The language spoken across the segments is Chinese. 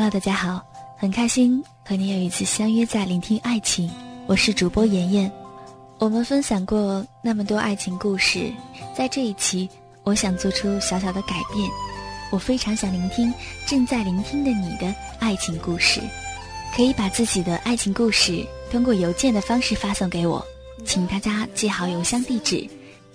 Hello，大家好，很开心和你有一次相约在聆听爱情。我是主播妍妍。我们分享过那么多爱情故事，在这一期，我想做出小小的改变。我非常想聆听正在聆听的你的爱情故事，可以把自己的爱情故事通过邮件的方式发送给我，请大家记好邮箱地址：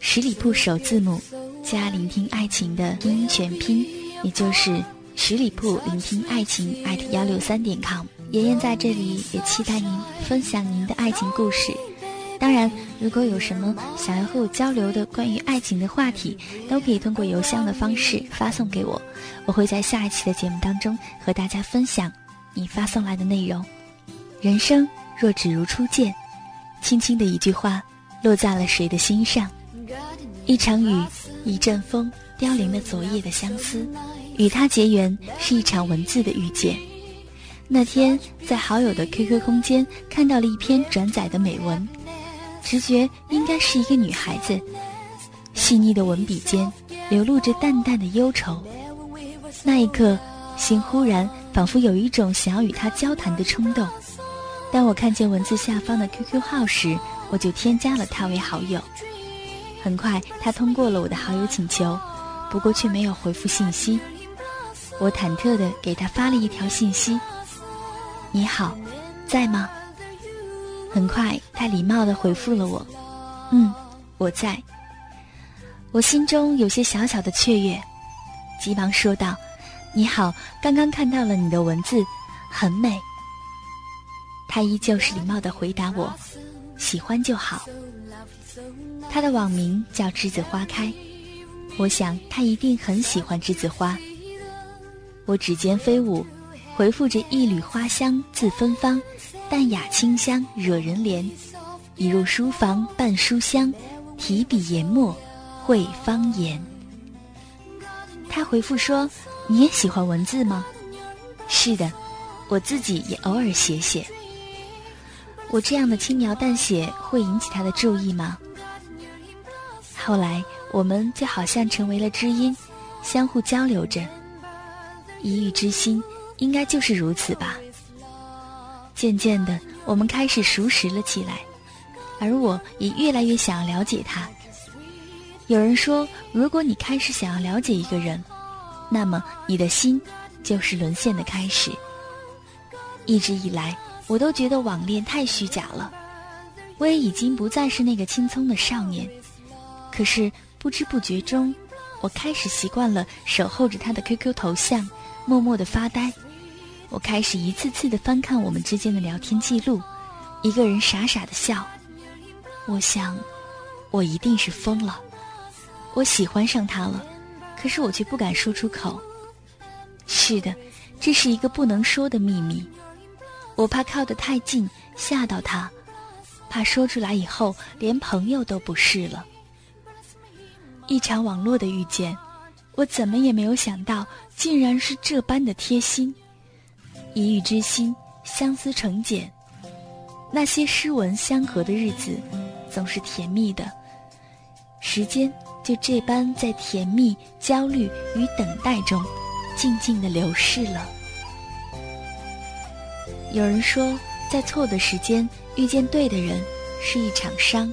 十里铺首字母加聆听爱情的拼音全拼，也就是。十里铺聆听爱情艾特幺六三点 com，妍妍在这里也期待您分享您的爱情故事。当然，如果有什么想要和我交流的关于爱情的话题，都可以通过邮箱的方式发送给我，我会在下一期的节目当中和大家分享你发送来的内容。人生若只如初见，轻轻的一句话落在了谁的心上？一场雨，一阵风，凋零了昨夜的相思。与他结缘是一场文字的遇见。那天在好友的 QQ 空间看到了一篇转载的美文，直觉应该是一个女孩子。细腻的文笔间流露着淡淡的忧愁。那一刻，心忽然仿佛有一种想要与他交谈的冲动。当我看见文字下方的 QQ 号时，我就添加了他为好友。很快，他通过了我的好友请求，不过却没有回复信息。我忐忑地给他发了一条信息：“你好，在吗？”很快，他礼貌地回复了我：“嗯，我在。”我心中有些小小的雀跃，急忙说道：“你好，刚刚看到了你的文字，很美。”他依旧是礼貌地回答我：“喜欢就好。”他的网名叫栀子花开，我想他一定很喜欢栀子花。我指尖飞舞，回复着一缕花香自芬芳，淡雅清香惹人怜。一入书房伴书香，提笔研墨绘方言。他回复说：“你也喜欢文字吗？”“是的，我自己也偶尔写写。”我这样的轻描淡写会引起他的注意吗？后来我们就好像成为了知音，相互交流着。一遇之心，应该就是如此吧。渐渐的，我们开始熟识了起来，而我也越来越想要了解他。有人说，如果你开始想要了解一个人，那么你的心就是沦陷的开始。一直以来，我都觉得网恋太虚假了。我也已经不再是那个青葱的少年，可是不知不觉中，我开始习惯了守候着他的 QQ 头像。默默的发呆，我开始一次次的翻看我们之间的聊天记录，一个人傻傻的笑。我想，我一定是疯了，我喜欢上他了，可是我却不敢说出口。是的，这是一个不能说的秘密，我怕靠得太近吓到他，怕说出来以后连朋友都不是了。一场网络的遇见。我怎么也没有想到，竟然是这般的贴心。一遇之心，相思成茧。那些诗文相合的日子，总是甜蜜的。时间就这般在甜蜜、焦虑与等待中，静静的流逝了。有人说，在错的时间遇见对的人，是一场伤。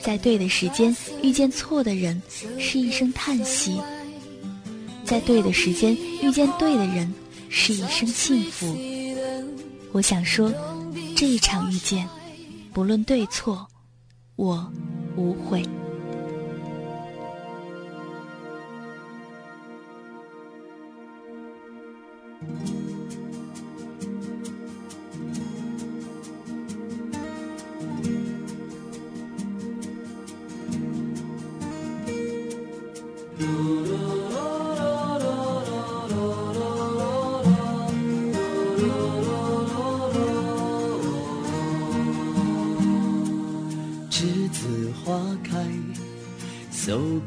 在对的时间遇见错的人，是一声叹息；在对的时间遇见对的人，是一生幸福。我想说，这一场遇见，不论对错，我无悔。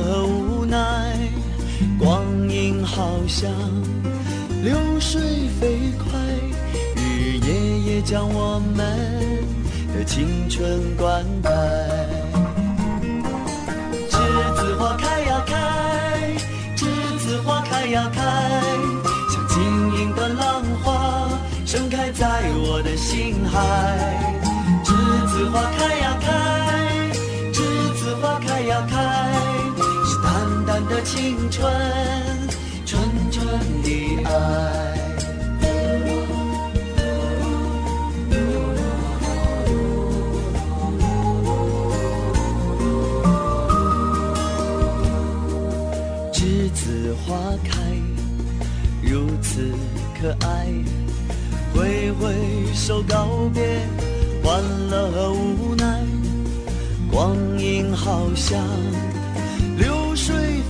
和无奈。光阴好像流水飞快，日夜夜将我们的青春灌溉。栀子花开呀开，栀子花开呀开，像晶莹的浪花盛开在我的心海。栀子花开呀开，栀子花开呀开，的青春，纯纯的爱。栀子花开，如此可爱。挥挥手告别，欢乐和无奈。光阴好像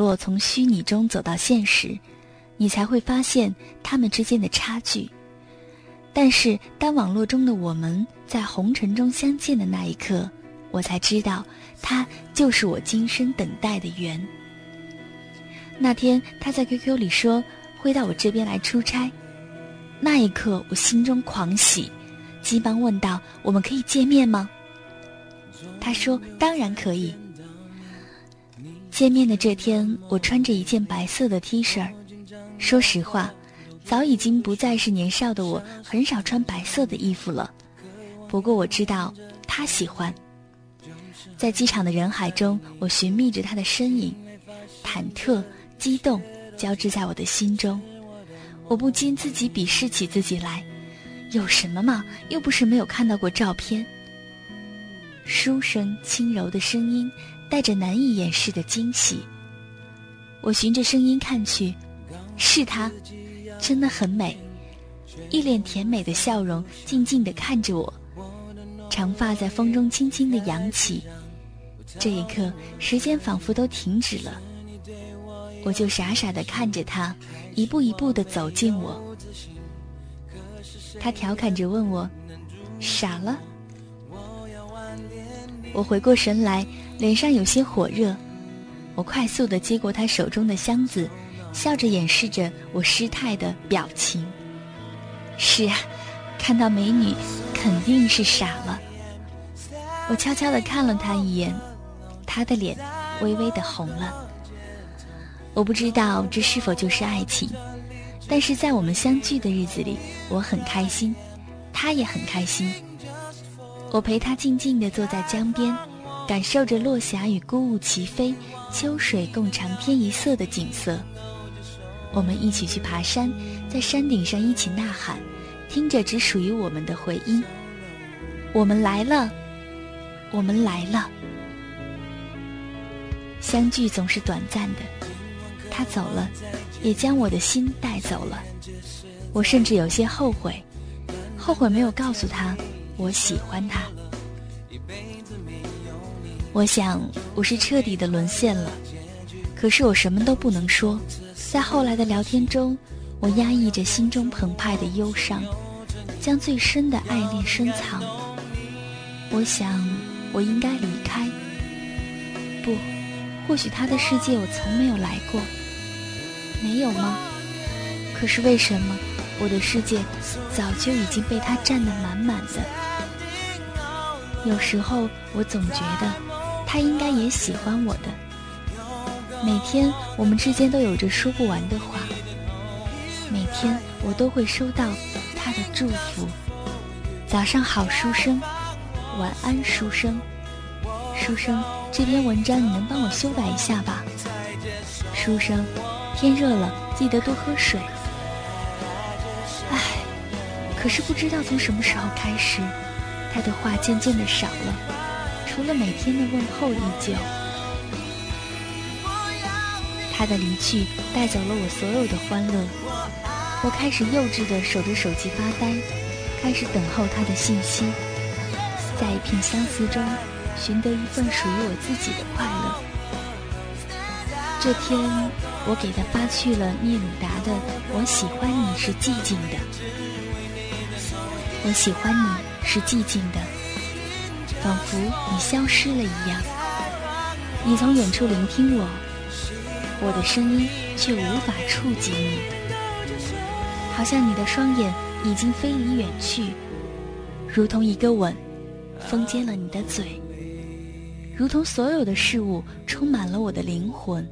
络从虚拟中走到现实，你才会发现他们之间的差距。但是，当网络中的我们在红尘中相见的那一刻，我才知道，他就是我今生等待的缘。那天他在 QQ 里说会到我这边来出差，那一刻我心中狂喜，急忙问道：“我们可以见面吗？”他说：“当然可以。”见面的这天，我穿着一件白色的 T 恤。说实话，早已经不再是年少的我，很少穿白色的衣服了。不过我知道他喜欢。在机场的人海中，我寻觅着他的身影，忐忑、激动交织在我的心中。我不禁自己鄙视起自己来，有什么嘛？又不是没有看到过照片。书生轻柔的声音。带着难以掩饰的惊喜，我循着声音看去，是她，真的很美，一脸甜美的笑容，静静地看着我，长发在风中轻轻地扬起。这一刻，时间仿佛都停止了，我就傻傻地看着他，一步一步地走近我。他调侃着问我：“傻了？”我回过神来。脸上有些火热，我快速的接过他手中的箱子，笑着掩饰着我失态的表情。是啊，看到美女肯定是傻了。我悄悄的看了他一眼，他的脸微微的红了。我不知道这是否就是爱情，但是在我们相聚的日子里，我很开心，他也很开心。我陪他静静的坐在江边，感受着落霞与孤鹜齐飞、秋水共长天一色的景色。我们一起去爬山，在山顶上一起呐喊。听着只属于我们的回音，我们来了，我们来了。相聚总是短暂的，他走了，也将我的心带走了。我甚至有些后悔，后悔没有告诉他我喜欢他。我想我是彻底的沦陷了，可是我什么都不能说。在后来的聊天中。我压抑着心中澎湃的忧伤，将最深的爱恋深藏。我想，我应该离开。不，或许他的世界我从没有来过。没有吗？可是为什么我的世界早就已经被他占得满满的？有时候我总觉得，他应该也喜欢我的。每天我们之间都有着说不完的话。每天我都会收到他的祝福，早上好，书生，晚安，书生，书生，这篇文章你能帮我修改一下吧？书生，天热了，记得多喝水。唉，可是不知道从什么时候开始，他的话渐渐的少了，除了每天的问候依旧。他的离去带走了我所有的欢乐。我开始幼稚地守着手机发呆，开始等候他的信息，在一片相思中寻得一份属于我自己的快乐。这天，我给他发去了聂鲁达的“我喜欢你是寂静的”，我喜欢你是寂静的，仿佛你消失了一样。你从远处聆听我，我的声音却无法触及你。好像你的双眼已经飞离远去，如同一个吻，封缄了你的嘴，如同所有的事物充满了我的灵魂。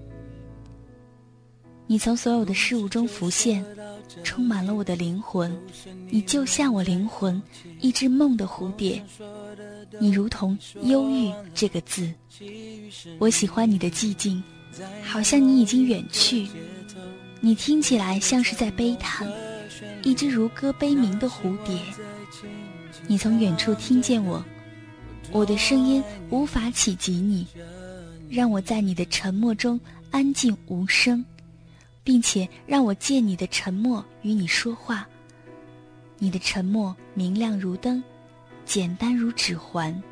你从所有的事物中浮现，充满了我的灵魂。你就像我灵魂一只梦的蝴蝶，你如同忧郁这个字。我喜欢你的寂静，好像你已经远去，你听起来像是在悲叹。一只如歌悲鸣的蝴蝶，你从远处听见我，我的声音无法企及你，让我在你的沉默中安静无声，并且让我借你的沉默与你说话。你的沉默明亮如灯，简单如指环。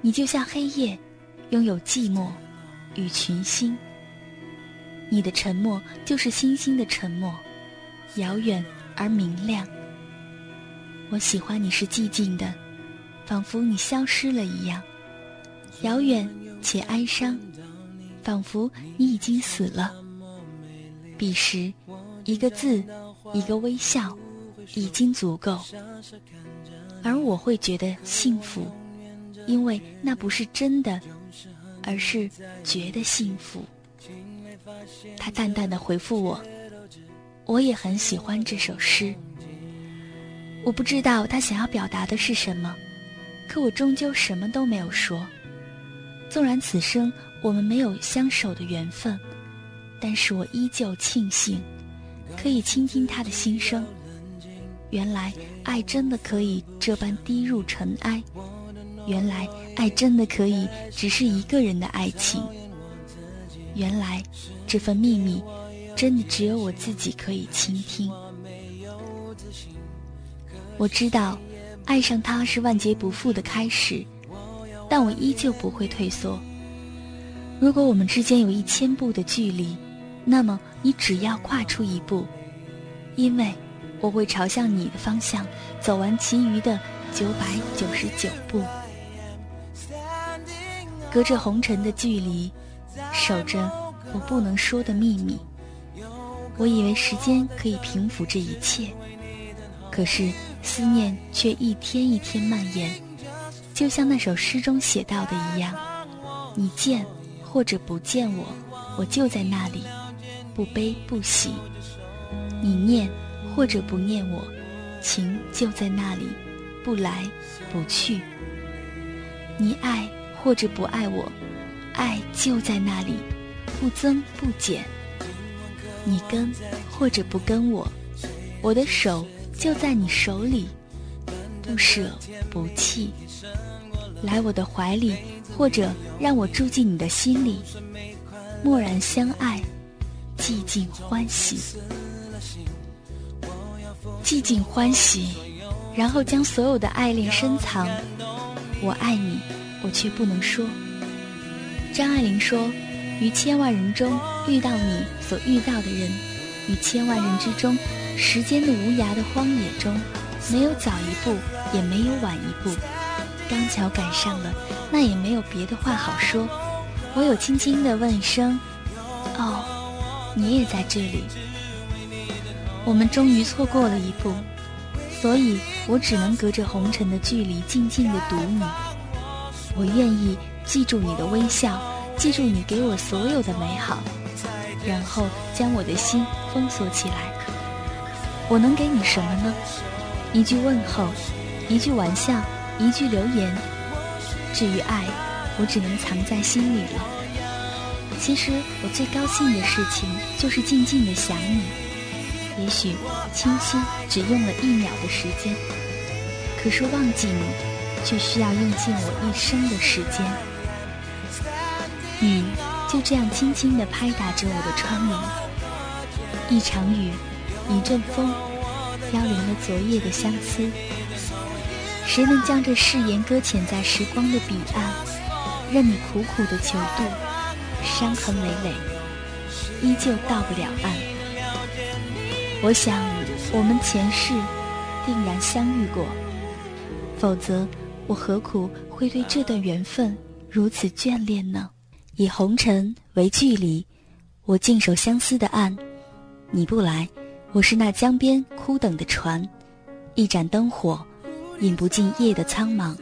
你就像黑夜，拥有寂寞与群星。你的沉默就是星星的沉默。遥远而明亮。我喜欢你是寂静的，仿佛你消失了一样，遥远且哀伤，仿佛你已经死了。彼时，一个字，一个微笑，已经足够。而我会觉得幸福，因为那不是真的，而是觉得幸福。他淡淡的回复我。我也很喜欢这首诗。我不知道他想要表达的是什么，可我终究什么都没有说。纵然此生我们没有相守的缘分，但是我依旧庆幸，可以倾听他的心声。原来爱真的可以这般低入尘埃，原来爱真的可以只是一个人的爱情。原来这份秘密。真的只有我自己可以倾听。我知道，爱上他是万劫不复的开始，但我依旧不会退缩。如果我们之间有一千步的距离，那么你只要跨出一步，因为我会朝向你的方向走完其余的九百九十九步。隔着红尘的距离，守着我不能说的秘密。我以为时间可以平复这一切，可是思念却一天一天蔓延，就像那首诗中写到的一样：你见或者不见我，我就在那里，不悲不喜；你念或者不念我，情就在那里，不来不去。你爱或者不爱我，爱就在那里，不增不减。你跟或者不跟我，我的手就在你手里，不舍不弃。来我的怀里，或者让我住进你的心里，默然相爱，寂静欢喜，寂静欢喜，然后将所有的爱恋深藏。我爱你，我却不能说。张爱玲说：“于千万人中遇到你所遇到的人，于千万人之中，时间的无涯的荒野中，没有早一步，也没有晚一步，刚巧赶上了，那也没有别的话好说，我有轻轻地问一声：‘，你也在这里。’我们终于错过了一步。”所以我只能隔着红尘的距离，静静的读你。我愿意记住你的微笑，记住你给我所有的美好，然后将我的心封锁起来。我能给你什么呢？一句问候，一句玩笑，一句留言。至于爱，我只能藏在心里了。其实我最高兴的事情，就是静静的想你。也许清晰只用了一秒的时间，可是忘记你，却需要用尽我一生的时间。雨就这样轻轻地拍打着我的窗棂，一场雨，一阵风，飘零了昨夜的相思。谁能将这誓言搁浅在时光的彼岸，任你苦苦的求渡，伤痕累累，依旧到不了岸。我想，我们前世定然相遇过，否则我何苦会对这段缘分如此眷恋呢？以红尘为距离，我静守相思的岸，你不来，我是那江边枯等的船，一盏灯火，引不尽夜的苍茫。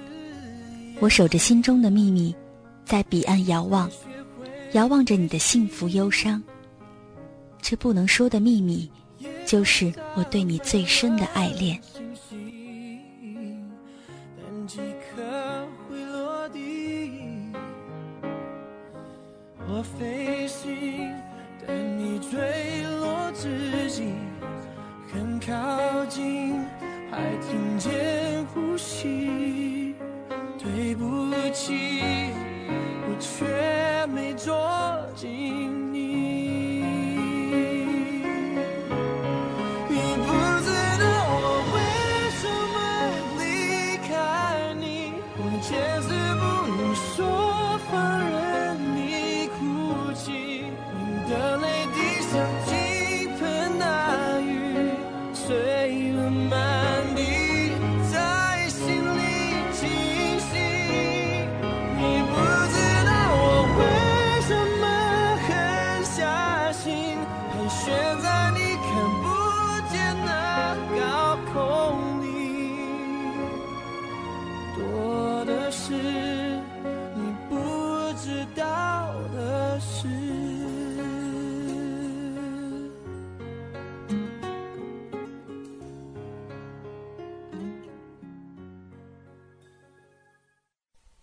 我守着心中的秘密，在彼岸遥望，遥望着你的幸福忧伤，这不能说的秘密。就是我对你最深的爱恋。捉紧。